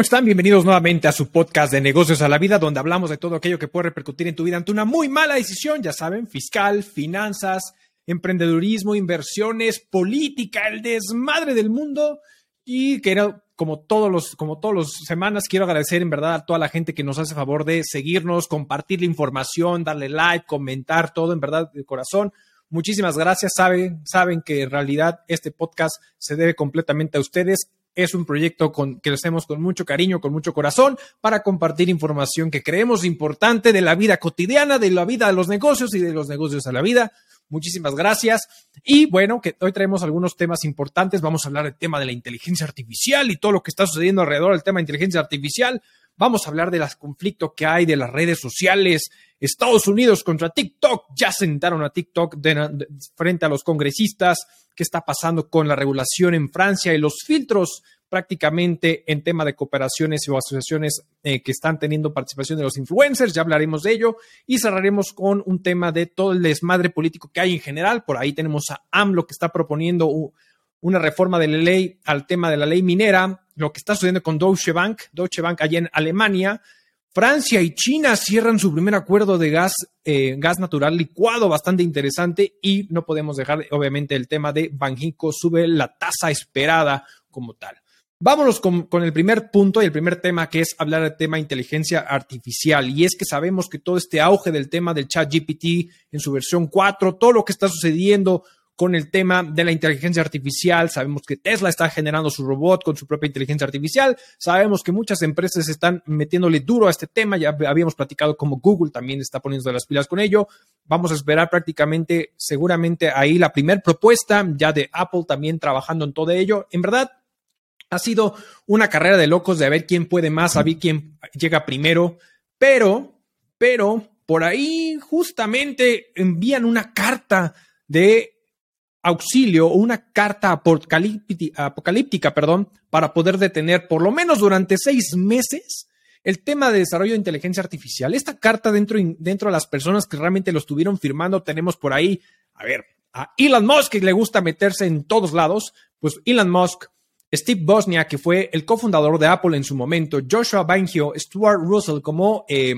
¿cómo están? Bienvenidos nuevamente a su podcast de negocios a la vida, donde hablamos de todo aquello que puede repercutir en tu vida ante una muy mala decisión, ya saben, fiscal, finanzas, emprendedurismo, inversiones, política, el desmadre del mundo. Y quiero, como todos los, como todos los semanas, quiero agradecer en verdad a toda la gente que nos hace favor de seguirnos, compartir la información, darle like, comentar todo, en verdad, de corazón. Muchísimas gracias. Saben, saben que en realidad este podcast se debe completamente a ustedes es un proyecto con, que hacemos con mucho cariño, con mucho corazón, para compartir información que creemos importante de la vida cotidiana, de la vida de los negocios y de los negocios a la vida. Muchísimas gracias. Y bueno, que hoy traemos algunos temas importantes. Vamos a hablar del tema de la inteligencia artificial y todo lo que está sucediendo alrededor del tema de inteligencia artificial. Vamos a hablar de los conflictos que hay de las redes sociales. Estados Unidos contra TikTok. Ya sentaron a TikTok frente a los congresistas qué está pasando con la regulación en Francia y los filtros prácticamente en tema de cooperaciones o asociaciones eh, que están teniendo participación de los influencers, ya hablaremos de ello y cerraremos con un tema de todo el desmadre político que hay en general. Por ahí tenemos a AMLO que está proponiendo una reforma de la ley al tema de la ley minera, lo que está sucediendo con Deutsche Bank, Deutsche Bank allá en Alemania, Francia y China cierran su primer acuerdo de gas, eh, gas natural licuado bastante interesante y no podemos dejar, obviamente, el tema de Banjico sube la tasa esperada como tal. Vámonos con, con, el primer punto y el primer tema que es hablar del tema inteligencia artificial. Y es que sabemos que todo este auge del tema del chat GPT en su versión 4, todo lo que está sucediendo con el tema de la inteligencia artificial. Sabemos que Tesla está generando su robot con su propia inteligencia artificial. Sabemos que muchas empresas están metiéndole duro a este tema. Ya habíamos platicado como Google también está poniendo las pilas con ello. Vamos a esperar prácticamente, seguramente ahí la primera propuesta ya de Apple también trabajando en todo ello. En verdad, ha sido una carrera de locos de a ver quién puede más, a ver quién llega primero. Pero, pero, por ahí justamente envían una carta de auxilio o una carta apocalíptica, perdón, para poder detener por lo menos durante seis meses el tema de desarrollo de inteligencia artificial. Esta carta dentro, dentro de las personas que realmente lo estuvieron firmando, tenemos por ahí, a ver, a Elon Musk, que le gusta meterse en todos lados, pues Elon Musk, Steve Bosnia, que fue el cofundador de Apple en su momento, Joshua Bangio, Stuart Russell como... Eh,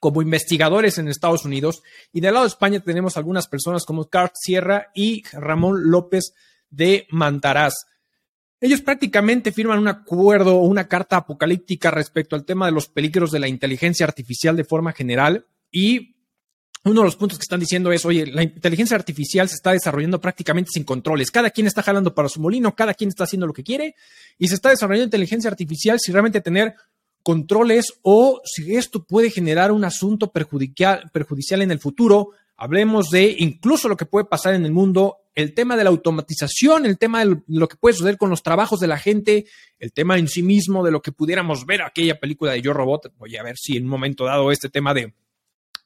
como investigadores en Estados Unidos. Y del lado de España tenemos algunas personas como Carl Sierra y Ramón López de Mantaraz. Ellos prácticamente firman un acuerdo o una carta apocalíptica respecto al tema de los peligros de la inteligencia artificial de forma general. Y uno de los puntos que están diciendo es, oye, la inteligencia artificial se está desarrollando prácticamente sin controles. Cada quien está jalando para su molino, cada quien está haciendo lo que quiere y se está desarrollando inteligencia artificial sin realmente tener controles o si esto puede generar un asunto perjudicial, en el futuro. Hablemos de incluso lo que puede pasar en el mundo, el tema de la automatización, el tema de lo que puede suceder con los trabajos de la gente, el tema en sí mismo de lo que pudiéramos ver aquella película de Yo Robot. Voy a ver si en un momento dado este tema de,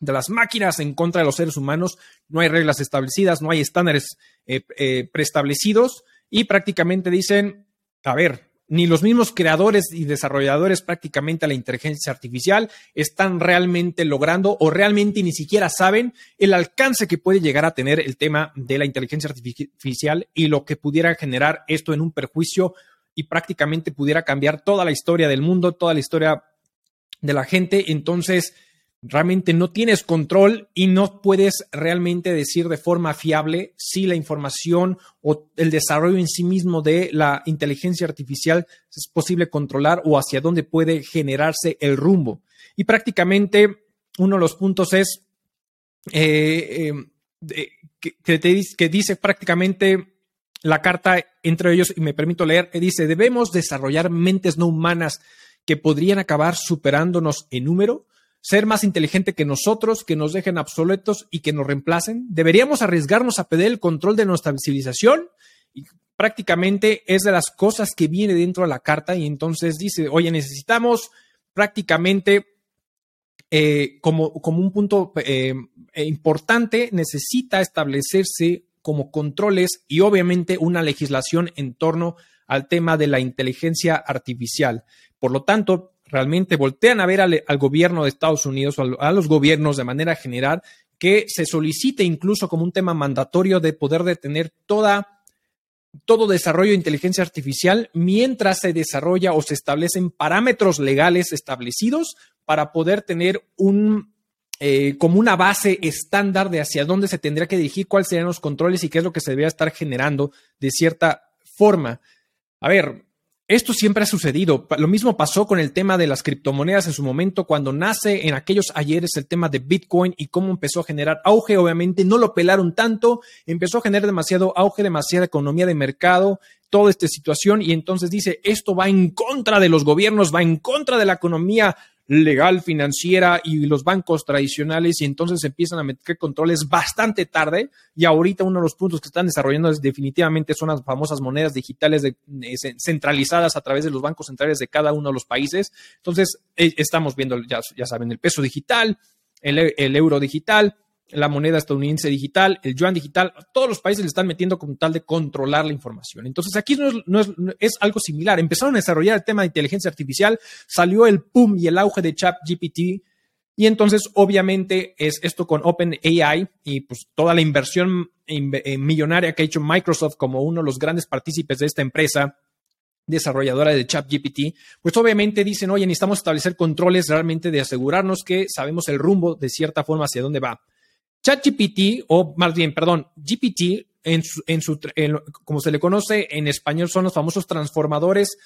de las máquinas en contra de los seres humanos, no hay reglas establecidas, no hay estándares eh, eh, preestablecidos y prácticamente dicen, a ver, ni los mismos creadores y desarrolladores prácticamente a la inteligencia artificial están realmente logrando o realmente ni siquiera saben el alcance que puede llegar a tener el tema de la inteligencia artificial y lo que pudiera generar esto en un perjuicio y prácticamente pudiera cambiar toda la historia del mundo, toda la historia de la gente. Entonces, realmente no tienes control y no puedes realmente decir de forma fiable si la información o el desarrollo en sí mismo de la inteligencia artificial es posible controlar o hacia dónde puede generarse el rumbo. Y prácticamente uno de los puntos es eh, eh, que, que dice prácticamente la carta entre ellos, y me permito leer, dice, debemos desarrollar mentes no humanas que podrían acabar superándonos en número, ser más inteligente que nosotros, que nos dejen obsoletos y que nos reemplacen? ¿Deberíamos arriesgarnos a pedir el control de nuestra civilización? Y prácticamente es de las cosas que viene dentro de la carta y entonces dice, oye, necesitamos prácticamente eh, como, como, un punto eh, importante, necesita establecerse como controles y obviamente una legislación en torno al tema de la inteligencia artificial. Por lo tanto, realmente voltean a ver al, gobierno de Estados Unidos o a, los gobiernos de manera general que se solicite incluso como un tema mandatorio de poder detener toda todo desarrollo de inteligencia artificial mientras se desarrolla o se establecen parámetros legales establecidos para poder tener un eh, como una base estándar de hacia dónde se tendría que dirigir, cuáles serían los controles y qué es lo que se debería estar generando de cierta forma. A ver, esto siempre ha sucedido. Lo mismo pasó con el tema de las criptomonedas en su momento, cuando nace en aquellos ayeres el tema de Bitcoin y cómo empezó a generar auge. Obviamente no lo pelaron tanto, empezó a generar demasiado auge, demasiada economía de mercado, toda esta situación y entonces dice, esto va en contra de los gobiernos, va en contra de la economía legal, financiera y los bancos tradicionales y entonces empiezan a meter controles bastante tarde y ahorita uno de los puntos que están desarrollando es definitivamente son las famosas monedas digitales eh, centralizadas a través de los bancos centrales de cada uno de los países. Entonces eh, estamos viendo, ya, ya saben, el peso digital, el euro digital, la moneda estadounidense digital, el yuan digital, todos los países le están metiendo como tal de controlar la información. Entonces aquí no es, algo similar. Empezaron a desarrollar el tema de inteligencia artificial, salió el pum y el auge de ChatGPT y entonces obviamente es esto con OpenAI y pues toda la inversión eh, millonaria que ha hecho Microsoft como uno de los grandes partícipes de esta empresa desarrolladora de ChatGPT, pues obviamente dicen, oye, necesitamos establecer controles realmente de asegurarnos que sabemos el rumbo de cierta forma hacia dónde va. ChatGPT, o más bien, perdón, GPT, como se le conoce en español, son los famosos transformadores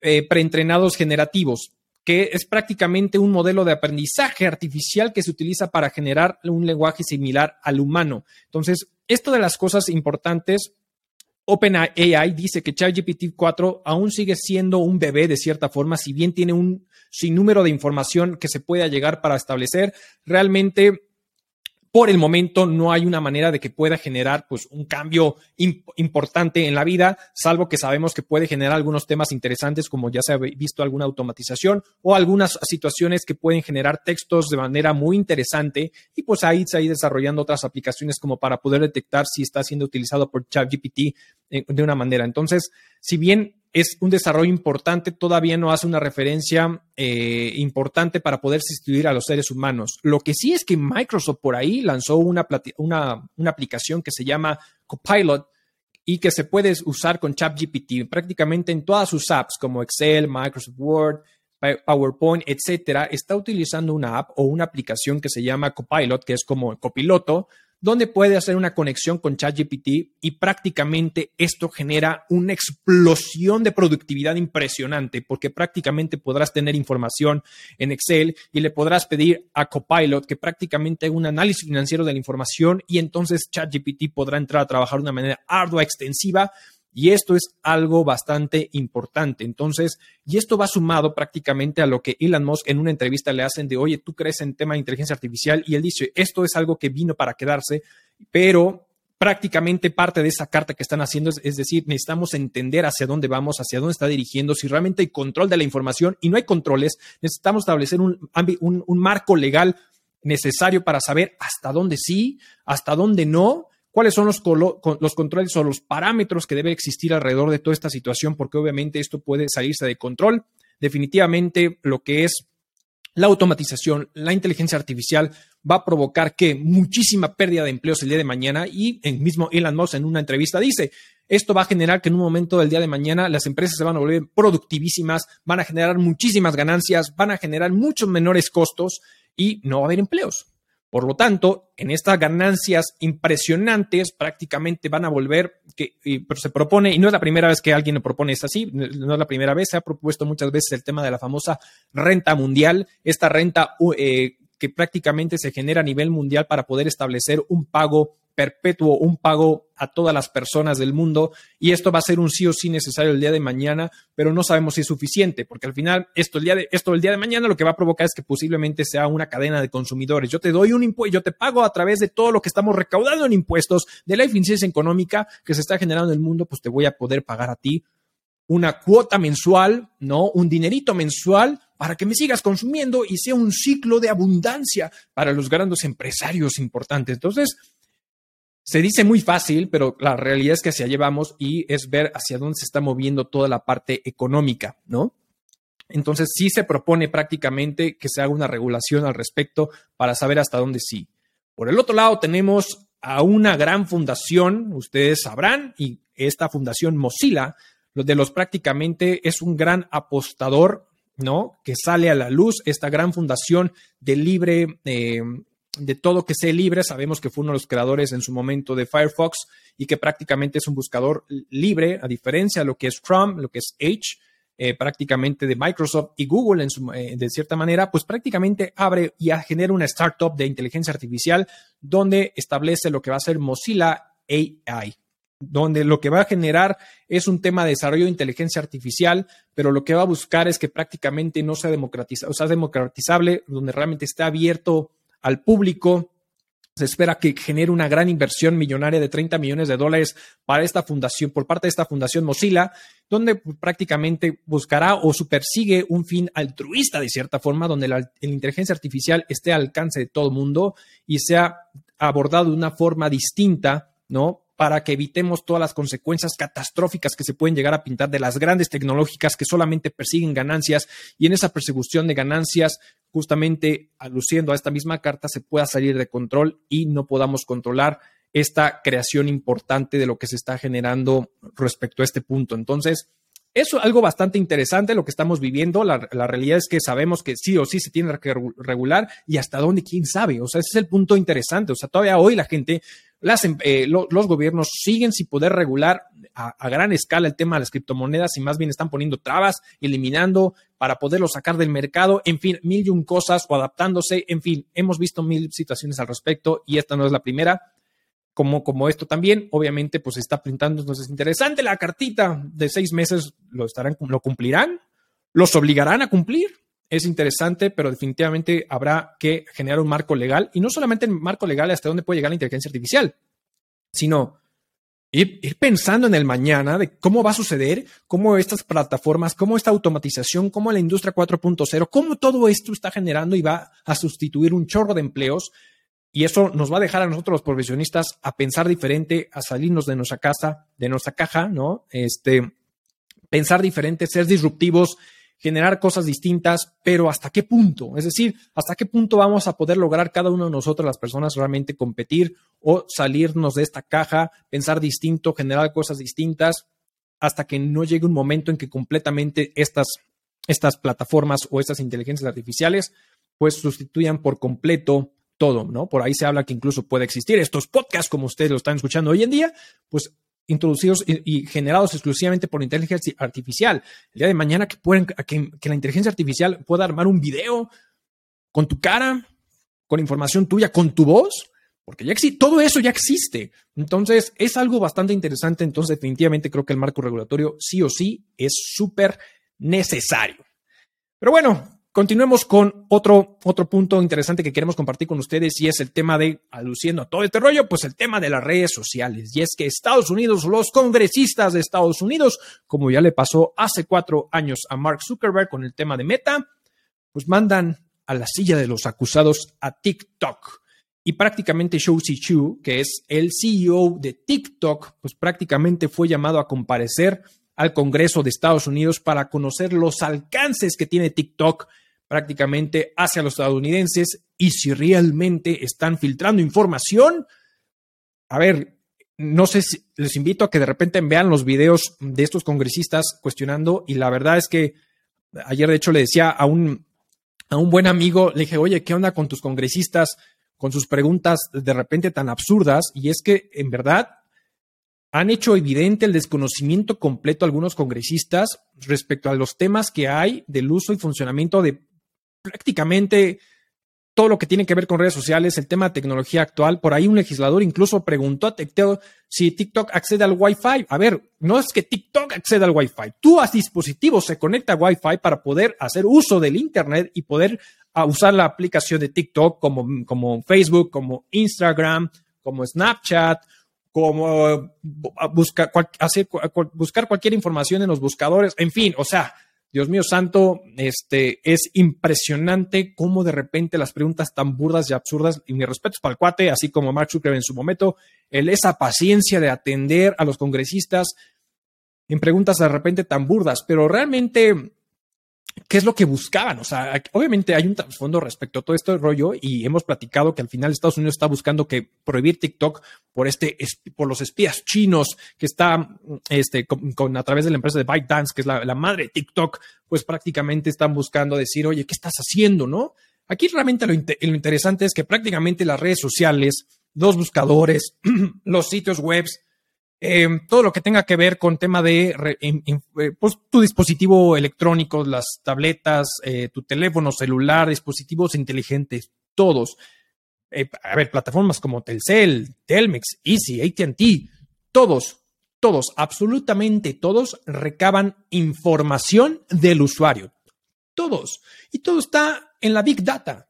eh, preentrenados generativos, que es prácticamente un modelo de aprendizaje artificial que se utiliza para generar un lenguaje similar al humano. Entonces, esto de las cosas importantes OpenAI dice que ChatGPT 4 aún sigue siendo un bebé de cierta forma, si bien tiene un sinnúmero de información que se pueda llegar para establecer, realmente por el momento no hay una manera de que pueda generar pues un cambio importante en la vida, salvo que sabemos que puede generar algunos temas interesantes como ya se ha visto alguna automatización o algunas situaciones que pueden generar textos de manera muy interesante y pues ahí se ahí desarrollando otras aplicaciones como para poder detectar si está siendo utilizado por ChatGPT eh, de una manera. Entonces, si bien es un desarrollo importante, todavía no hace una referencia eh, importante para poder sustituir a los seres humanos. Lo que sí es que Microsoft por ahí lanzó una, una, una aplicación que se llama Copilot y que se puede usar con ChatGPT prácticamente en todas sus apps como Excel, Microsoft Word, PowerPoint, etcétera, está utilizando una app o una aplicación que se llama Copilot, que es como copiloto, donde puede hacer una conexión con ChatGPT y prácticamente esto genera una explosión de productividad impresionante porque prácticamente podrás tener información en Excel y le podrás pedir a Copilot que prácticamente haga un análisis financiero de la información y entonces ChatGPT podrá entrar a trabajar de una manera ardua, extensiva y esto es algo bastante importante. Entonces, y esto va sumado prácticamente a lo que Elon Musk en una entrevista le hacen de, oye, tú crees en tema de inteligencia artificial y él dice, esto es algo que vino para quedarse, pero prácticamente parte de esa carta que están haciendo es, decir, necesitamos entender hacia dónde vamos, hacia dónde está dirigiendo, si realmente hay control de la información y no hay controles, necesitamos establecer un, un, un marco legal necesario para saber hasta dónde sí, hasta dónde no cuáles son los, los, controles o los parámetros que debe existir alrededor de toda esta situación, porque obviamente esto puede salirse de control. Definitivamente lo que es la automatización, la inteligencia artificial va a provocar que muchísima pérdida de empleos el día de mañana y el mismo Elon Musk en una entrevista dice, esto va a generar que en un momento del día de mañana las empresas se van a volver productivísimas, van a generar muchísimas ganancias, van a generar muchos menores costos y no va a haber empleos. Por lo tanto, en estas ganancias impresionantes prácticamente van a volver, que pero se propone, y no es la primera vez que alguien lo propone, es así, no es la primera vez, se ha propuesto muchas veces el tema de la famosa renta mundial, esta renta eh, que prácticamente se genera a nivel mundial para poder establecer un pago perpetuo, un pago a todas las personas del mundo y esto va a ser un sí o sí necesario el día de mañana, pero no sabemos si es suficiente, porque al final esto el día de, esto el día de mañana lo que va a provocar es que posiblemente sea una cadena de consumidores. Yo te doy un impuesto, yo te pago a través de todo lo que estamos recaudando en impuestos, de la eficiencia económica que se está generando en el mundo, pues te voy a poder pagar a ti una cuota mensual, ¿no? Un dinerito mensual para que me sigas consumiendo y sea un ciclo de abundancia para los grandes empresarios importantes. Entonces, se dice muy fácil, pero la realidad es que hacia allá vamos y es ver hacia dónde se está moviendo toda la parte económica, ¿no? Entonces sí se propone prácticamente que se haga una regulación al respecto para saber hasta dónde sí. Por el otro lado tenemos a una gran fundación, ustedes sabrán, y esta fundación Mozilla, de los prácticamente es un gran apostador, ¿no? Que sale a la luz esta gran fundación de libre, eh, de todo que sea libre. Sabemos que fue uno de los creadores en su momento de Firefox y que prácticamente es un buscador libre, a diferencia de lo que es Chrome, lo que es Edge. Eh, prácticamente de Microsoft y Google en eh, de cierta manera, pues prácticamente abre y genera una startup de inteligencia artificial donde establece lo que va a ser Mozilla AI donde lo que va a generar es un tema de desarrollo de inteligencia artificial, pero lo que va a buscar es que prácticamente no sea democratizable, o sea, democratizable, donde realmente esté abierto al público, se espera que genere una gran inversión millonaria de 30 millones de dólares para esta fundación, por parte de esta fundación Mozilla, donde prácticamente buscará o supersigue un fin altruista de cierta forma, donde la, inteligencia artificial esté al alcance de todo el mundo y sea abordado de una forma distinta, ¿no? para que evitemos todas las consecuencias catastróficas que se pueden llegar a pintar de las grandes tecnológicas que solamente persiguen ganancias y en esa persecución de ganancias, justamente aluciendo a esta misma carta, se pueda salir de control y no podamos controlar esta creación importante de lo que se está generando respecto a este punto. Entonces, es algo bastante interesante lo que estamos viviendo. La, realidad es que sabemos que sí o sí se tiene que regular y hasta dónde, quién sabe. O sea, ese es el punto interesante. O sea, todavía hoy la gente, las, em, eh, los gobiernos siguen sin poder regular a, gran escala el tema de las criptomonedas y más bien están poniendo trabas, eliminando para poderlo sacar del mercado. En fin, mil y un cosas o adaptándose. En fin, hemos visto mil situaciones al respecto y esta no es la primera como, como esto también, obviamente, pues está pintando, entonces interesante la cartita de seis meses, lo estarán, lo cumplirán, los obligarán a cumplir. Es interesante, pero definitivamente habrá que generar un marco legal y no solamente el marco legal hasta dónde puede llegar la inteligencia artificial, sino Ir, pensando en el mañana de cómo va a suceder, cómo estas plataformas, cómo esta automatización, cómo la industria 4.0, cómo todo esto está generando y va a sustituir un chorro de empleos y eso nos va a dejar a nosotros los profesionistas a pensar diferente, a salirnos de nuestra casa, de nuestra caja, ¿no? Este, pensar diferente, ser disruptivos, generar cosas distintas, pero ¿hasta qué punto? Es decir, ¿hasta qué punto vamos a poder lograr cada uno de nosotros, las personas, realmente competir o salirnos de esta caja, pensar distinto, generar cosas distintas, hasta que no llegue un momento en que completamente estas, estas plataformas o estas inteligencias artificiales pues sustituyan por completo todo, ¿no? Por ahí se habla que incluso puede existir estos podcasts como ustedes lo están escuchando hoy en día, pues introducidos y, generados exclusivamente por inteligencia artificial. El día de mañana que, pueden, que, la inteligencia artificial pueda armar un video con tu cara, con información tuya, con tu voz, porque ya existe, todo eso ya existe. Entonces, es algo bastante interesante. Entonces, definitivamente creo que el marco regulatorio sí o sí es súper necesario. Pero bueno, Continuemos con otro, otro punto interesante que queremos compartir con ustedes y es el tema de, aluciendo a todo este rollo, pues el tema de las redes sociales. Y es que Estados Unidos, los congresistas de Estados Unidos, como ya le pasó hace cuatro años a Mark Zuckerberg con el tema de Meta, pues mandan a la silla de los acusados a TikTok. Y prácticamente Shou Chu, que es el CEO de TikTok, pues prácticamente fue llamado a comparecer al Congreso de Estados Unidos para conocer los alcances que tiene TikTok prácticamente hacia los estadounidenses y si realmente están filtrando información. A ver, no sé si les invito a que de repente vean los videos de estos congresistas cuestionando y la verdad es que ayer de hecho le decía a un, a un buen amigo, le dije, oye, ¿qué onda con tus congresistas? con sus preguntas de repente tan absurdas y es que en verdad han hecho evidente el desconocimiento completo de algunos congresistas respecto a los temas que hay del uso y funcionamiento de prácticamente todo lo que tiene que ver con redes sociales, el tema de tecnología actual. Por ahí un legislador incluso preguntó a TikTok si TikTok accede al Wi-Fi. A ver, no es que TikTok acceda al Wi-Fi. Tú a dispositivo se conecta a Wi-Fi para poder hacer uso del Internet y poder ah, usar la aplicación de TikTok como, como Facebook, como Instagram, como Snapchat, como ah, buscar, cualquier información en los buscadores. En fin, o sea, Dios mío santo, este, es impresionante cómo de repente las preguntas tan burdas y absurdas, y mi respeto es para el cuate, así como Mark Zuckerberg en su momento, él esa paciencia de atender a los congresistas en preguntas de repente tan burdas, pero realmente ¿Qué es lo que buscaban? O sea, obviamente hay un trasfondo respecto a todo este rollo y hemos platicado que al final Estados Unidos está buscando que prohibir TikTok por este por los espías chinos que está este con, a través de la empresa de ByteDance, que es la, madre de TikTok, pues prácticamente están buscando decir, oye, ¿qué estás haciendo? ¿No? Aquí realmente lo, lo interesante es que prácticamente las redes sociales, los buscadores, los sitios webs, Em, todo lo que tenga que ver con tema de eh, pues, tu dispositivo electrónico, las tabletas, eh, tu teléfono celular, dispositivos inteligentes, todos. Eh, a ver, plataformas como Telcel, Telmex, Easy, ATT, todos, todos, absolutamente todos recaban información del usuario. Todos. Y todo está en la Big Data.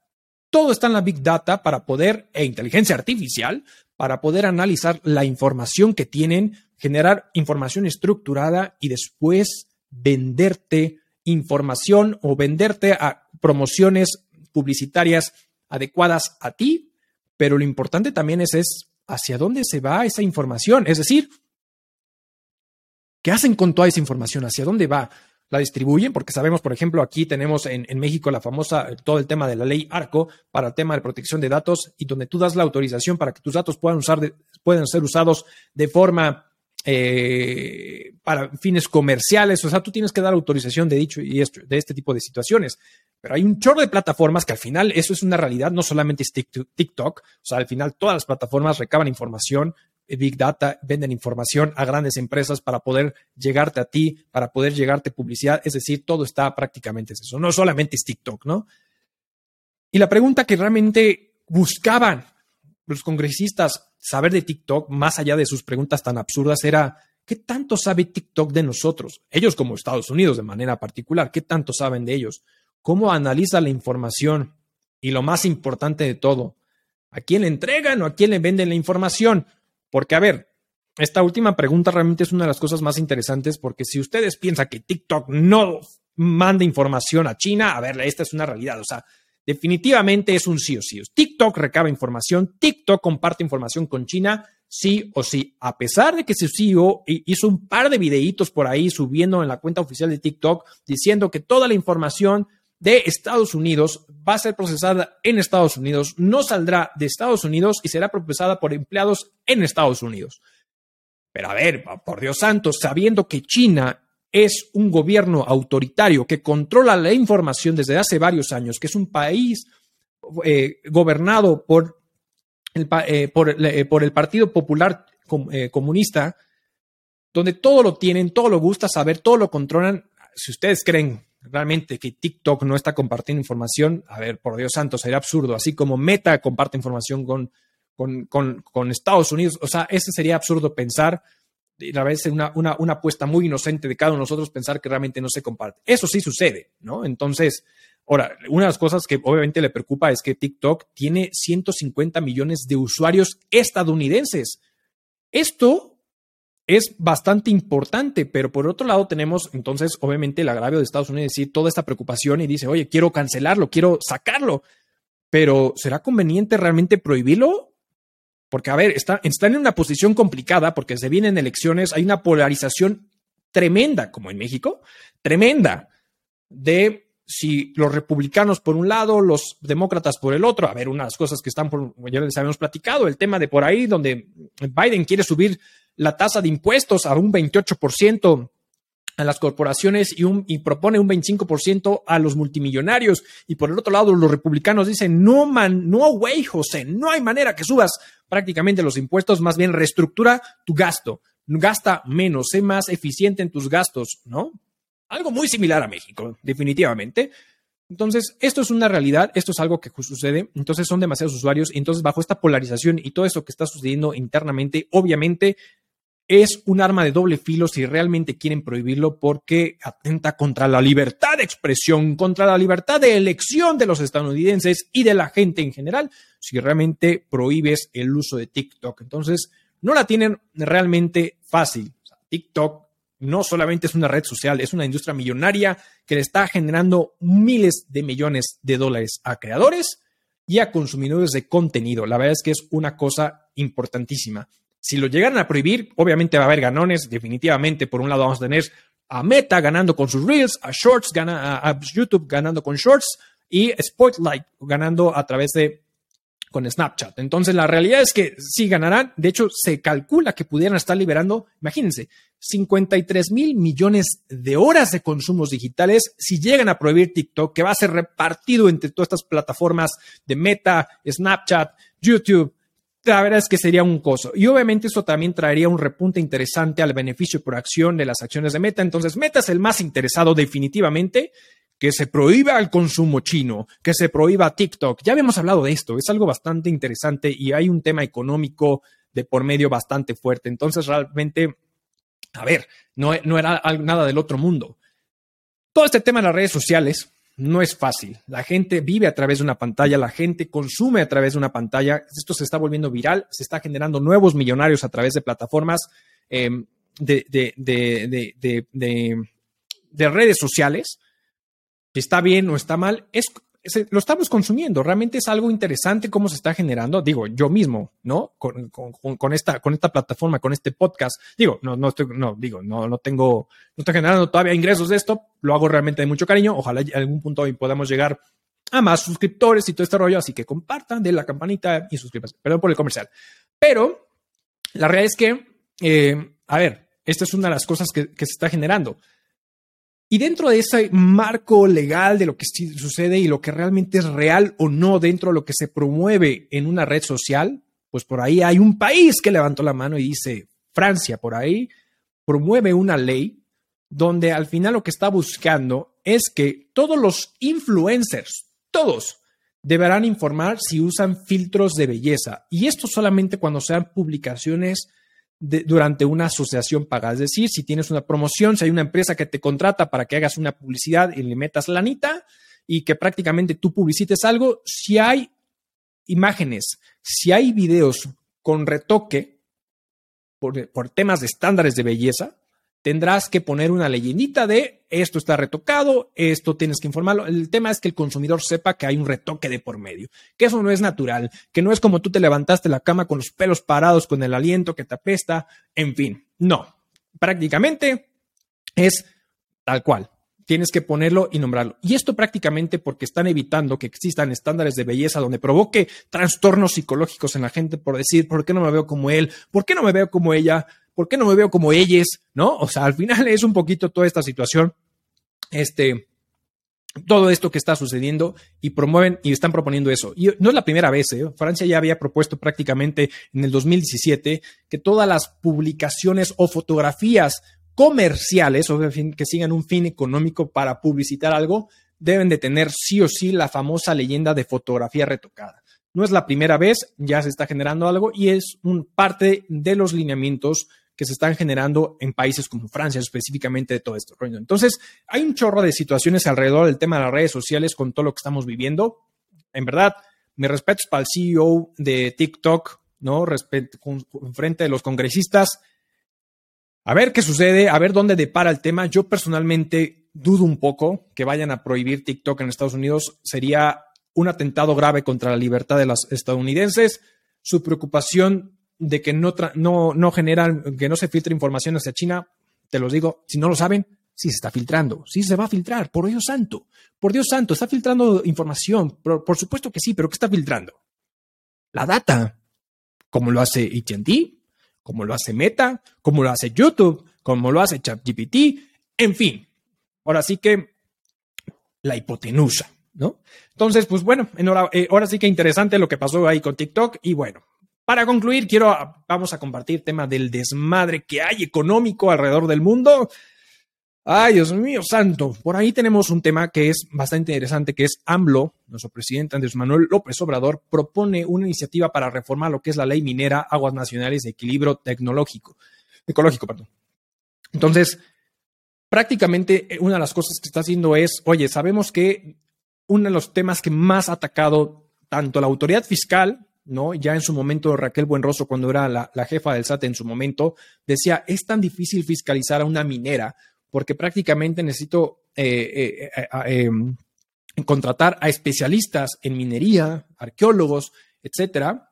Todo está en la Big Data para poder, e inteligencia artificial, para poder analizar la información que tienen, generar información estructurada y después venderte información o venderte a promociones publicitarias adecuadas a ti. Pero lo importante también es, es hacia dónde se va esa información. Es decir, ¿qué hacen con toda esa información? ¿Hacia dónde va? La distribuyen, porque sabemos, por ejemplo, aquí tenemos en, México la famosa, todo el tema de la ley ARCO para el tema de protección de datos y donde tú das la autorización para que tus datos puedan, usar puedan ser usados de forma eh, para fines comerciales. O sea, tú tienes que dar autorización de dicho y de este tipo de situaciones. Pero hay un chorro de plataformas que al final eso es una realidad, no solamente es TikTok, o sea, al final todas las plataformas recaban información, Big Data, venden información a grandes empresas para poder llegarte a ti, para poder llegarte publicidad. Es decir, todo está prácticamente eso. No solamente es TikTok, ¿no? Y la pregunta que realmente buscaban los congresistas saber de TikTok, más allá de sus preguntas tan absurdas, era, ¿qué tanto sabe TikTok de nosotros? Ellos como Estados Unidos de manera particular, ¿qué tanto saben de ellos? ¿Cómo analiza la información? Y lo más importante de todo, ¿a quién le entregan o a quién le venden la información? Porque, a ver, esta última pregunta realmente es una de las cosas más interesantes porque si ustedes piensan que TikTok no manda información a China, a ver, esta es una realidad. O sea, definitivamente es un sí o sí. TikTok recaba información, TikTok comparte información con China, sí o sí. A pesar de que su CEO hizo un par de videitos por ahí subiendo en la cuenta oficial de TikTok diciendo que toda la información de Estados Unidos va a ser procesada en Estados Unidos, no saldrá de Estados Unidos y será procesada por empleados en Estados Unidos. Pero a ver, por Dios santo, sabiendo que China es un gobierno autoritario que controla la información desde hace varios años, que es un país eh, gobernado por el, eh, eh, por el, Partido Popular Comunista, donde todo lo tienen, todo lo gusta saber, todo lo controlan. Si ustedes creen realmente que TikTok no está compartiendo información, a ver, por Dios santo, sería absurdo. Así como Meta comparte información con, con, Estados Unidos, o sea, ese sería absurdo pensar. Y la verdad es una, una, una, apuesta muy inocente de cada uno de nosotros pensar que realmente no se comparte. Eso sí sucede, ¿no? Entonces, ahora, una de las cosas que obviamente le preocupa es que TikTok tiene 150 millones de usuarios estadounidenses. Esto es bastante importante, pero por otro lado tenemos entonces obviamente el agravio de Estados Unidos decir toda esta preocupación y dice, oye, quiero cancelarlo, quiero sacarlo, pero ¿será conveniente realmente prohibirlo? Porque, a ver, está, están en una posición complicada porque se vienen elecciones, hay una polarización tremenda, como en México, tremenda, de si los republicanos por un lado, los demócratas por el otro, a ver, unas cosas que están por, ya les habíamos platicado, el tema de por ahí donde Biden quiere subir la tasa de impuestos a un 28% a las corporaciones y, un, y propone un 25% a los multimillonarios. Y por el otro lado, los republicanos dicen, no, man, no, güey, José, no hay manera que subas prácticamente los impuestos, más bien reestructura tu gasto, gasta menos, sé más eficiente en tus gastos, ¿no? Algo muy similar a México, definitivamente. Entonces, esto es una realidad, esto es algo que sucede, entonces son demasiados usuarios, y entonces bajo esta polarización y todo eso que está sucediendo internamente, obviamente es un arma de doble filo si realmente quieren prohibirlo porque atenta contra la libertad de expresión, contra la libertad de elección de los estadounidenses y de la gente en general, si realmente prohíbes el uso de TikTok. Entonces, no la tienen realmente fácil. TikTok no solamente es una red social, es una industria millonaria que le está generando miles de millones de dólares a creadores y a consumidores de contenido. La verdad es que es una cosa importantísima. Si lo llegaran a prohibir, obviamente va a haber ganones, definitivamente. Por un lado vamos a tener a Meta ganando con sus Reels, a Shorts, gana, a, YouTube ganando con Shorts y Spotlight ganando a través de con Snapchat. Entonces, la realidad es que sí ganarán. De hecho, se calcula que pudieran estar liberando, imagínense, 53 mil millones de horas de consumos digitales si llegan a prohibir TikTok, que va a ser repartido entre todas estas plataformas de Meta, Snapchat, YouTube. La verdad es que sería un coso. Y obviamente eso también traería un repunte interesante al beneficio por acción de las acciones de Meta. Entonces, Meta es el más interesado definitivamente que se prohíba el consumo chino, que se prohíba TikTok. Ya habíamos hablado de esto, es algo bastante interesante y hay un tema económico de por medio bastante fuerte. Entonces, realmente, a ver, no, no era nada del otro mundo. Todo este tema de las redes sociales no es fácil. La gente vive a través de una pantalla, la gente consume a través de una pantalla. Esto se está volviendo viral, se está generando nuevos millonarios a través de plataformas em, de, de redes sociales si está bien o está mal, es, lo estamos consumiendo. Realmente es algo interesante cómo se está generando. Digo, yo mismo, ¿no? Con, con, esta, con esta plataforma, con este podcast. Digo, no, no no, digo, no, no tengo, no estoy generando todavía ingresos de esto. Lo hago realmente de mucho cariño. Ojalá en algún punto hoy podamos llegar a más suscriptores y todo este rollo. Así que compartan, de la campanita y suscríbanse. Perdón por el comercial. Pero la realidad es que, eh, a ver, esta es una de las cosas que se está generando. Y dentro de ese marco legal de lo que sucede y lo que realmente es real o no dentro de lo que se promueve en una red social, pues por ahí hay un país que levantó la mano y dice, Francia, por ahí, promueve una ley donde al final lo que está buscando es que todos los influencers, todos, deberán informar si usan filtros de belleza. Y esto solamente cuando sean publicaciones durante una asociación paga. Es decir, si tienes una promoción, si hay una empresa que te contrata para que hagas una publicidad y le metas lanita y que prácticamente tú publicites algo, si hay imágenes, si hay videos con retoque por, por temas de estándares de belleza, tendrás que poner una leyendita de esto está retocado, esto tienes que informarlo. El tema es que el consumidor sepa que hay un retoque de por medio, que eso no es natural, que no es como tú te levantaste la cama con los pelos parados, con el aliento que te apesta, en fin, no. Prácticamente es tal cual. Tienes que ponerlo y nombrarlo. Y esto prácticamente porque están evitando que existan estándares de belleza donde provoque trastornos psicológicos en la gente por decir, ¿por qué no me veo como él? ¿Por qué no me veo como ella? ¿Por qué no me veo como ellos? ¿No? O sea, al final es un poquito toda esta situación, este, todo esto que está sucediendo y promueven y están proponiendo eso. Y no es la primera vez, ¿eh? Francia ya había propuesto prácticamente en el 2017 que todas las publicaciones o fotografías comerciales o que sigan un fin económico para publicitar algo, deben de tener sí o sí la famosa leyenda de fotografía retocada. No es la primera vez, ya se está generando algo y es un parte de los lineamientos que se están generando en países como Francia, específicamente de todo esto. Entonces, hay un chorro de situaciones alrededor del tema de las redes sociales con todo lo que estamos viviendo. En verdad, me respeto para el CEO de TikTok, ¿no? Respeto frente de los congresistas. A ver qué sucede, a ver dónde depara el tema. Yo personalmente dudo un poco que vayan a prohibir TikTok en Estados Unidos. Sería un atentado grave contra la libertad de los estadounidenses. Su preocupación de que no, no, no generan, que no se filtre información hacia China, te los digo, si no lo saben, sí se está filtrando, sí se va a filtrar, por Dios santo, por Dios santo, está filtrando información, por, supuesto que sí, pero ¿qué está filtrando? La data, como lo hace ATT, como lo hace Meta, como lo hace YouTube, como lo hace ChatGPT, en fin. Ahora sí que la hipotenusa, ¿no? Entonces, pues bueno, eh, ahora sí que interesante lo que pasó ahí con TikTok y bueno, para concluir, quiero, vamos a compartir tema del desmadre que hay económico alrededor del mundo. Ay, Dios mío, santo. Por ahí tenemos un tema que es bastante interesante, que es AMLO, nuestro presidente Andrés Manuel López Obrador, propone una iniciativa para reformar lo que es la ley minera, aguas nacionales de equilibrio tecnológico, ecológico, perdón. Entonces, prácticamente eh, una de las cosas que está haciendo es, oye, sabemos que uno de los temas que más ha atacado tanto la autoridad fiscal ¿no? Ya en su momento Raquel Buenroso, cuando era la, jefa del SAT en su momento, decía, es tan difícil fiscalizar a una minera porque prácticamente necesito eh, eh, eh, em, contratar a especialistas en minería, arqueólogos, etcétera,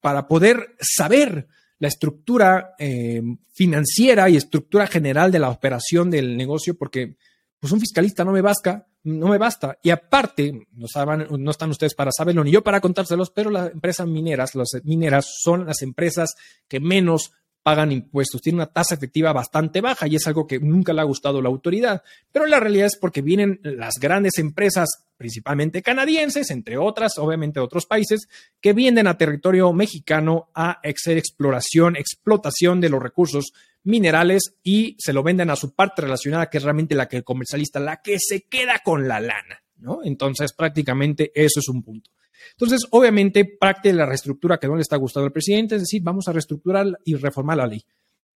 para poder saber la estructura eh, financiera y estructura general de la operación del negocio, porque pues un fiscalista no me basta, no me basta. Y aparte, no, están ustedes para saberlo ni yo para contárselos, pero las empresas mineras, las mineras son las empresas que menos pagan impuestos, tienen una tasa efectiva bastante baja y es algo que nunca le ha gustado la autoridad. Pero la realidad es porque vienen las grandes empresas, principalmente canadienses, entre otras, obviamente otros países, que vienen a territorio mexicano a hacer exploración, explotación de los recursos minerales y se lo venden a su parte relacionada, que es realmente la que el comercialista, la que se queda con la lana, ¿no? Entonces, prácticamente eso es un punto. Entonces, obviamente, parte de la reestructura que no le está gustando al presidente es decir, vamos a reestructurar y reformar la ley.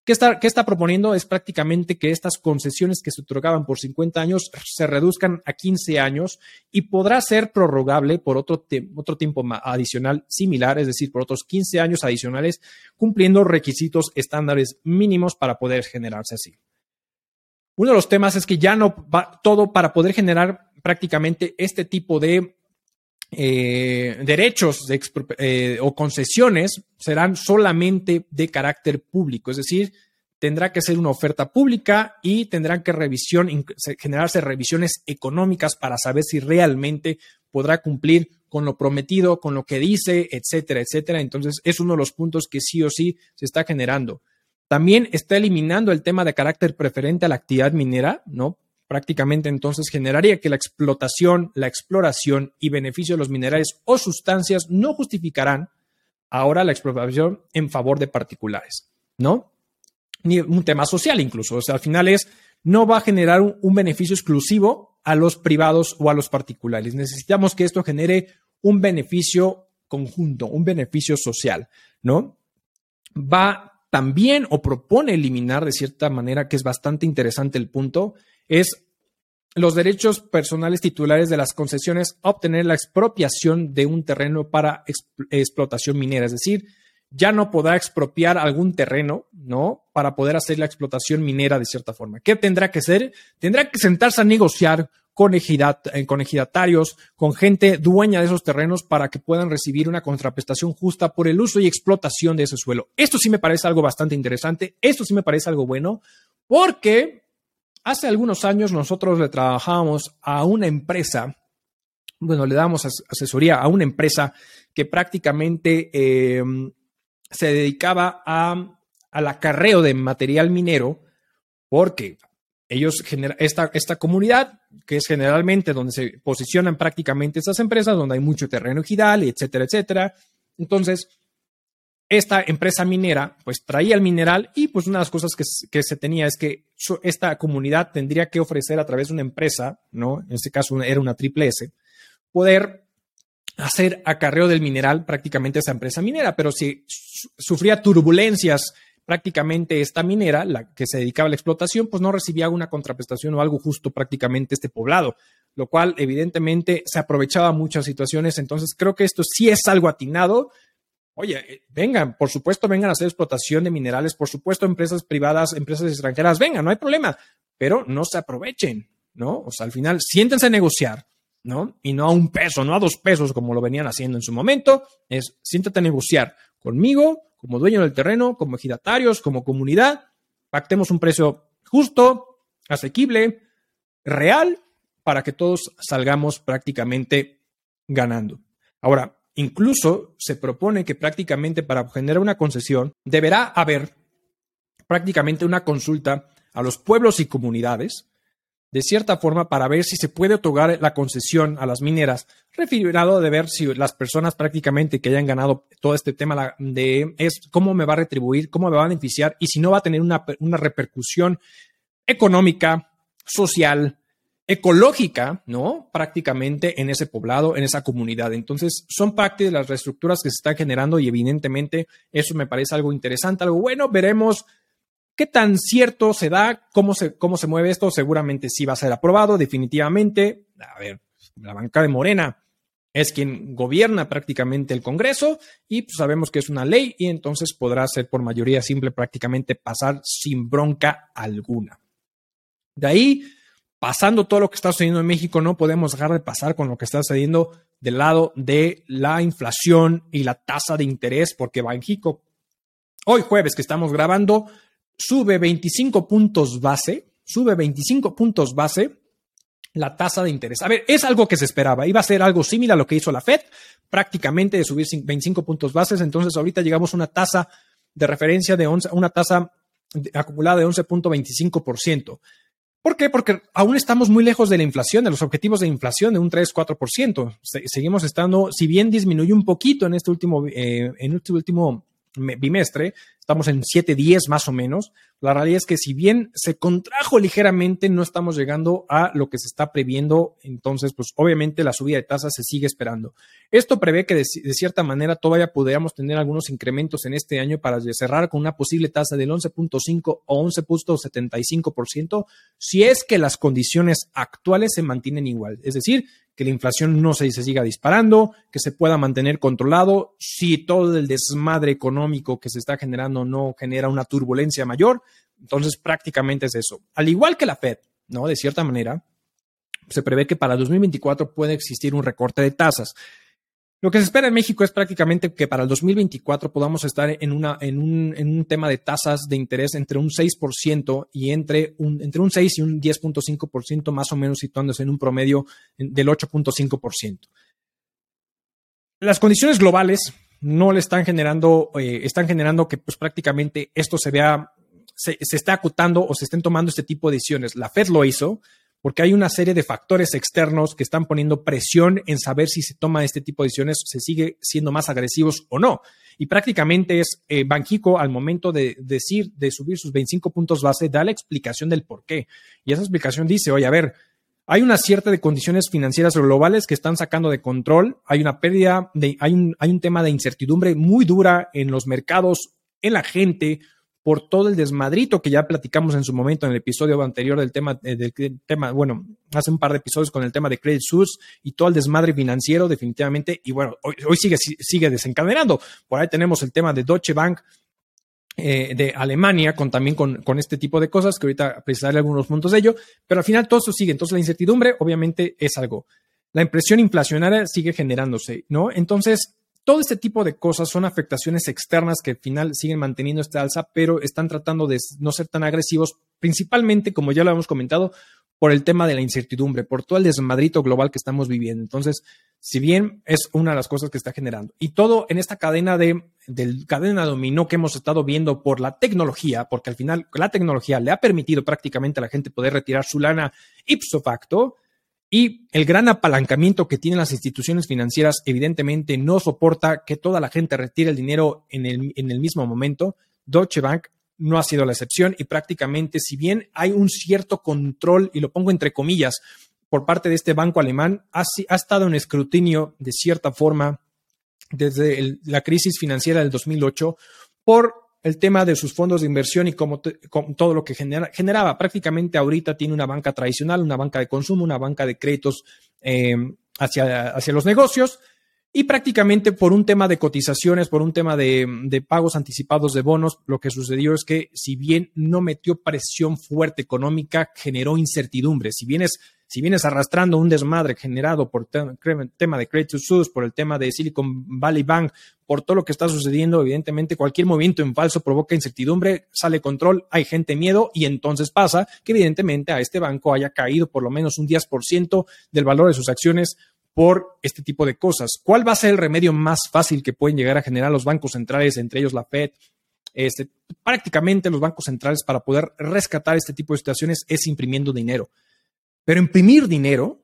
¿Qué está, proponiendo? Es prácticamente que estas concesiones que se otorgaban por 50 años se reduzcan a 15 años y podrá ser prorrogable por otro, otro tiempo adicional similar, es decir, por otros 15 años adicionales, cumpliendo requisitos estándares mínimos para poder generarse así. Uno de los temas es que ya no va todo para poder generar prácticamente este tipo de eh, derechos eh, o concesiones serán solamente de carácter público, es decir, tendrá que ser una oferta pública y tendrán que revisión, generarse revisiones económicas para saber si realmente podrá cumplir con lo prometido, con lo que dice, etcétera, etcétera. Entonces, es uno de los puntos que sí o sí se está generando. También está eliminando el tema de carácter preferente a la actividad minera, ¿no? Prácticamente entonces generaría que la explotación, la exploración y beneficio de los minerales o sustancias no justificarán ahora la explotación en favor de particulares, ¿no? Ni un tema social incluso, o sea, al final es, no va a generar un, un beneficio exclusivo a los privados o a los particulares. Necesitamos que esto genere un beneficio conjunto, un beneficio social, ¿no? Va también o propone eliminar de cierta manera, que es bastante interesante el punto, es los derechos personales titulares de las concesiones a obtener la expropiación de un terreno para explotación minera. Es decir, ya no podrá expropiar algún terreno, ¿no? Para poder hacer la explotación minera de cierta forma. ¿Qué tendrá que ser? Tendrá que sentarse a negociar con, eh, con ejidatarios, con gente dueña de esos terrenos para que puedan recibir una contraprestación justa por el uso y explotación de ese suelo. Esto sí me parece algo bastante interesante. Esto sí me parece algo bueno porque Hace algunos años nosotros le trabajábamos a una empresa, bueno, le damos asesoría a una empresa que prácticamente em, se dedicaba a, al acarreo de material minero, porque ellos generan esta, esta comunidad, que es generalmente donde se posicionan prácticamente estas empresas, donde hay mucho terreno ejidal, etcétera, etcétera. Entonces, esta empresa minera pues traía el mineral y pues una de las cosas que, se tenía es que esta comunidad tendría que ofrecer a través de una empresa, ¿no? En este caso era una triple S, poder hacer acarreo del mineral prácticamente esa empresa minera, pero si sufría turbulencias prácticamente esta minera, la que se dedicaba a la explotación, pues no recibía una contraprestación o algo justo prácticamente este poblado, lo cual evidentemente se aprovechaba muchas situaciones, entonces creo que esto sí es algo atinado, Oye, eh, vengan, por supuesto, vengan a hacer explotación de minerales, por supuesto, empresas privadas, empresas extranjeras, vengan, no hay problema, pero no se aprovechen, ¿no? O sea, al final, siéntense a negociar, ¿no? Y no a un peso, no a dos pesos como lo venían haciendo en su momento, es siéntate a negociar conmigo, como dueño del terreno, como ejidatarios, como comunidad, pactemos un precio justo, asequible, real, para que todos salgamos prácticamente ganando. Ahora, Incluso se propone que prácticamente para generar una concesión deberá haber prácticamente una consulta a los pueblos y comunidades, de cierta forma, para ver si se puede otorgar la concesión a las mineras, referido de ver si las personas prácticamente que hayan ganado todo este tema de es cómo me va a retribuir, cómo me va a beneficiar y si no va a tener una, una repercusión económica, social, ecológica, ¿no? Prácticamente en ese poblado, en esa comunidad. Entonces, son parte de las reestructuras que se están generando y evidentemente eso me parece algo interesante, algo bueno. Veremos qué tan cierto se da, cómo se, cómo se mueve esto. Seguramente sí va a ser aprobado, definitivamente. A ver, la banca de Morena es quien gobierna prácticamente el Congreso y pues, sabemos que es una ley y entonces podrá ser por mayoría simple prácticamente pasar sin bronca alguna. De ahí pasando todo lo que está sucediendo en México, no podemos dejar de pasar con lo que está sucediendo del lado de la inflación y la tasa de interés, porque Banjico hoy jueves que estamos grabando, sube 25 puntos base, sube 25 puntos base la tasa de interés. A ver, es algo que se esperaba. Iba a ser algo similar a lo que hizo la Fed, prácticamente de subir 25 puntos bases. Entonces, ahorita llegamos a una tasa de referencia de 11, una tasa acumulada de 11.25%. ¿Por qué? Porque aún estamos muy lejos de la inflación, de los objetivos de inflación de un 3-4%. seguimos estando, si bien disminuyó un poquito en este último, eh, en este último bimestre, estamos en 7.10 más o menos. La realidad es que si bien se contrajo ligeramente, no estamos llegando a lo que se está previendo. Entonces, pues obviamente la subida de tasas se sigue esperando. Esto prevé que de, cierta manera todavía podríamos tener algunos incrementos en este año para cerrar con una posible tasa del 11.5 o 11.75% si es que las condiciones actuales se mantienen igual. Es decir, que la inflación no se, siga disparando, que se pueda mantener controlado, si todo el desmadre económico que se está generando no genera una turbulencia mayor, entonces prácticamente es eso. Al igual que la Fed, ¿no? De cierta manera, se prevé que para 2024 puede existir un recorte de tasas. Lo que se espera en México es prácticamente que para el 2024 podamos estar en, un tema de tasas de interés entre un 6% y entre un, entre un 6 y un 10.5%, más o menos situándose en un promedio del 8.5%. Las condiciones globales no le están generando, eh, están generando que pues prácticamente esto se vea, se, se está acotando o se estén tomando este tipo de decisiones. La Fed lo hizo, porque hay una serie de factores externos que están poniendo presión en saber si se toma este tipo de decisiones, se sigue siendo más agresivos o no. Y prácticamente es eh, Banjico al momento de decir, de subir sus 25 puntos base, da la explicación del por qué. Y esa explicación dice, oye, a ver, hay una cierta de condiciones financieras globales que están sacando de control, hay una pérdida, de, hay, un, hay un tema de incertidumbre muy dura en los mercados, en la gente, por todo el desmadrito que ya platicamos en su momento en el episodio anterior del tema, eh, del tema, bueno, hace un par de episodios con el tema de Credit Suisse y todo el desmadre financiero definitivamente. Y bueno, hoy, sigue, sigue desencadenando. Por ahí tenemos el tema de Deutsche Bank. Eh, de Alemania, con también con, con, este tipo de cosas, que ahorita precisaré algunos puntos de ello, pero al final todo eso sigue. Entonces, la incertidumbre, obviamente, es algo. La impresión inflacionaria sigue generándose, ¿no? Entonces, todo este tipo de cosas son afectaciones externas que al final siguen manteniendo esta alza, pero están tratando de no ser tan agresivos, principalmente, como ya lo hemos comentado, por el tema de la incertidumbre, por todo el desmadrito global que estamos viviendo. Entonces, si bien es una de las cosas que está generando, y todo en esta cadena de del cadena dominó que hemos estado viendo por la tecnología, porque al final la tecnología le ha permitido prácticamente a la gente poder retirar su lana ipso facto, y el gran apalancamiento que tienen las instituciones financieras evidentemente no soporta que toda la gente retire el dinero en el, en el mismo momento. Deutsche Bank no ha sido la excepción y prácticamente, si bien hay un cierto control, y lo pongo entre comillas, por parte de este banco alemán, ha, ha estado en escrutinio de cierta forma desde la crisis financiera del 2008 por el tema de sus fondos de inversión y cómo, todo lo que generaba. Prácticamente ahorita tiene una banca tradicional, una banca de consumo, una banca de créditos eh, hacia, hacia los negocios y prácticamente por un tema de cotizaciones, por un tema de, de, pagos anticipados de bonos, lo que sucedió es que si bien no metió presión fuerte económica, generó incertidumbre. Si bien es si vienes arrastrando un desmadre generado por el tema de Credit Suisse, por el tema de Silicon Valley Bank, por todo lo que está sucediendo, evidentemente cualquier movimiento en falso provoca incertidumbre, sale control, hay gente miedo y entonces pasa que evidentemente a este banco haya caído por lo menos un 10% del valor de sus acciones por este tipo de cosas. ¿Cuál va a ser el remedio más fácil que pueden llegar a generar los bancos centrales, entre ellos la Fed? Este, prácticamente los bancos centrales para poder rescatar este tipo de situaciones es imprimiendo dinero. Pero imprimir dinero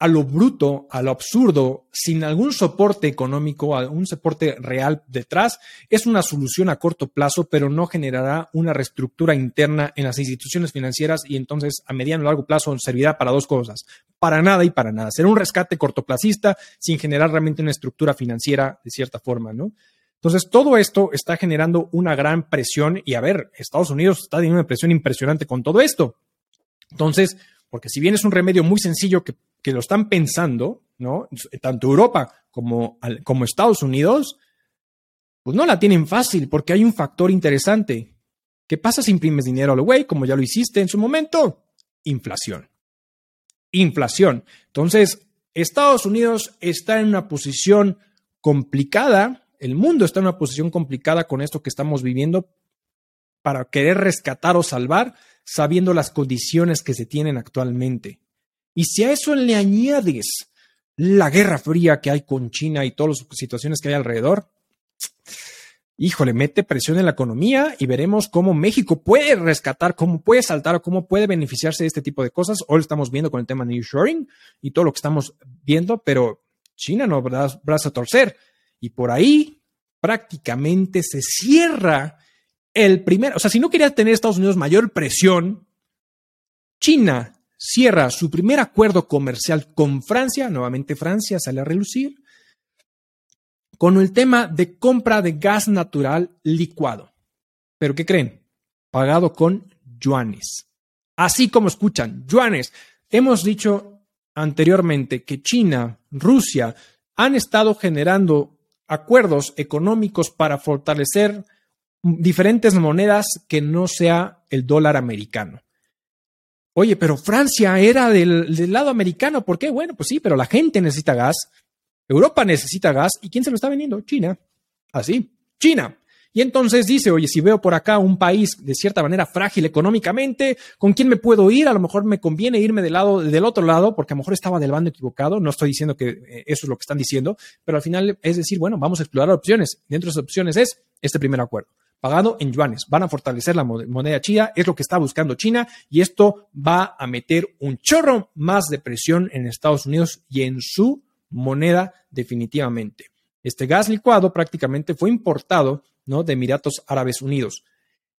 a lo bruto, a lo absurdo, sin algún soporte económico, algún soporte real detrás, es una solución a corto plazo, pero no generará una reestructura interna en las instituciones financieras y entonces a mediano y largo plazo servirá para dos cosas, para nada y para nada. Será un rescate cortoplacista sin generar realmente una estructura financiera de cierta forma, ¿no? Entonces, todo esto está generando una gran presión y a ver, Estados Unidos está teniendo una presión impresionante con todo esto. Entonces, porque si bien es un remedio muy sencillo que, lo están pensando, ¿no? Tanto Europa como, como Estados Unidos, pues no la tienen fácil porque hay un factor interesante. ¿Qué pasa si imprimes dinero al güey, como ya lo hiciste en su momento? Inflación. Inflación. Entonces, Estados Unidos está en una posición complicada El mundo está en una posición complicada con esto que estamos viviendo para querer rescatar o salvar sabiendo las condiciones que se tienen actualmente. Y si a eso le añades la guerra fría que hay con China y todas las situaciones que hay alrededor, híjole, mete presión en la economía y veremos cómo México puede rescatar, cómo puede saltar o cómo puede beneficiarse de este tipo de cosas. Hoy lo estamos viendo con el tema New Shoring y todo lo que estamos viendo, pero China no brazo a torcer. Y por ahí prácticamente se cierra el primer, o sea, si no quería tener Estados Unidos mayor presión, China cierra su primer acuerdo comercial con Francia, nuevamente Francia sale a relucir, con el tema de compra de gas natural licuado. ¿Pero qué creen? Pagado con yuanes. Así como escuchan, yuanes. Hemos dicho anteriormente que China, Rusia han estado generando acuerdos económicos para fortalecer diferentes monedas que no sea el dólar americano. Oye, pero Francia era del, lado americano, ¿por qué? Bueno, pues sí, pero la gente necesita gas, Europa necesita gas, ¿y quién se lo está vendiendo? China. Así, China. Y entonces dice, oye, si veo por acá un país de cierta manera frágil económicamente, ¿con quién me puedo ir? A lo mejor me conviene irme del lado, del otro lado, porque a lo mejor estaba del bando equivocado. No estoy diciendo que eh, eso es lo que están diciendo, pero al final es decir, bueno, vamos a explorar opciones. Dentro de esas opciones es este primer acuerdo pagado en yuanes. Van a fortalecer la moneda china, es lo que está buscando China y esto va a meter un chorro más de presión en Estados Unidos y en su moneda definitivamente. Este gas licuado prácticamente fue importado ¿no? de Emiratos Árabes Unidos.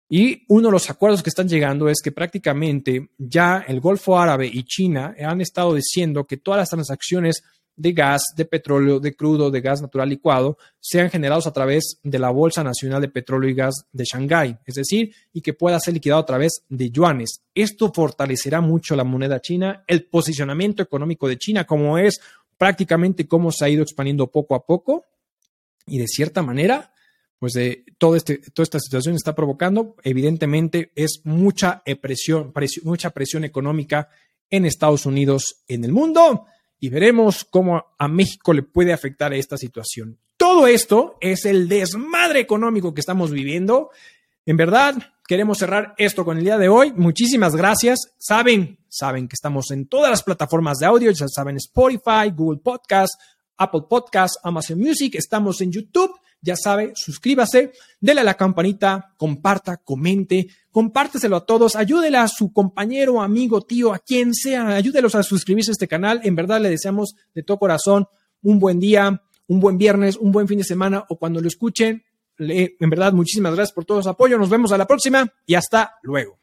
Y uno de los acuerdos que están llegando es que prácticamente ya el Golfo Árabe y China han estado diciendo que todas las transacciones de gas, de petróleo, de crudo, de gas natural licuado, sean generados a través de la Bolsa Nacional de Petróleo y Gas de Shanghái, es decir, y que pueda ser liquidado a través de yuanes. Esto fortalecerá mucho la moneda china, el posicionamiento económico de China, como es prácticamente cómo se ha ido expandiendo poco a poco, y de cierta manera, pues de todo este, toda esta situación está provocando, evidentemente, es mucha presión, mucha presión económica en Estados Unidos, en el mundo y veremos cómo a México le puede afectar esta situación. Todo esto es el desmadre económico que estamos viviendo. En verdad, queremos cerrar esto con el día de hoy. Muchísimas gracias. Saben, saben que estamos en todas las plataformas de audio, ya saben Spotify, Google Podcast, Apple Podcast, Amazon Music, estamos en YouTube ya sabe, suscríbase, dele a la campanita, comparta, comente, compárteselo a todos, ayúdele a su compañero, amigo, tío, a quien sea, ayúdelos a suscribirse a este canal. En verdad le deseamos de todo corazón un buen día, un buen viernes, un buen fin de semana o cuando lo escuchen. en verdad, muchísimas gracias por todo su apoyo. Nos vemos a la próxima y hasta luego.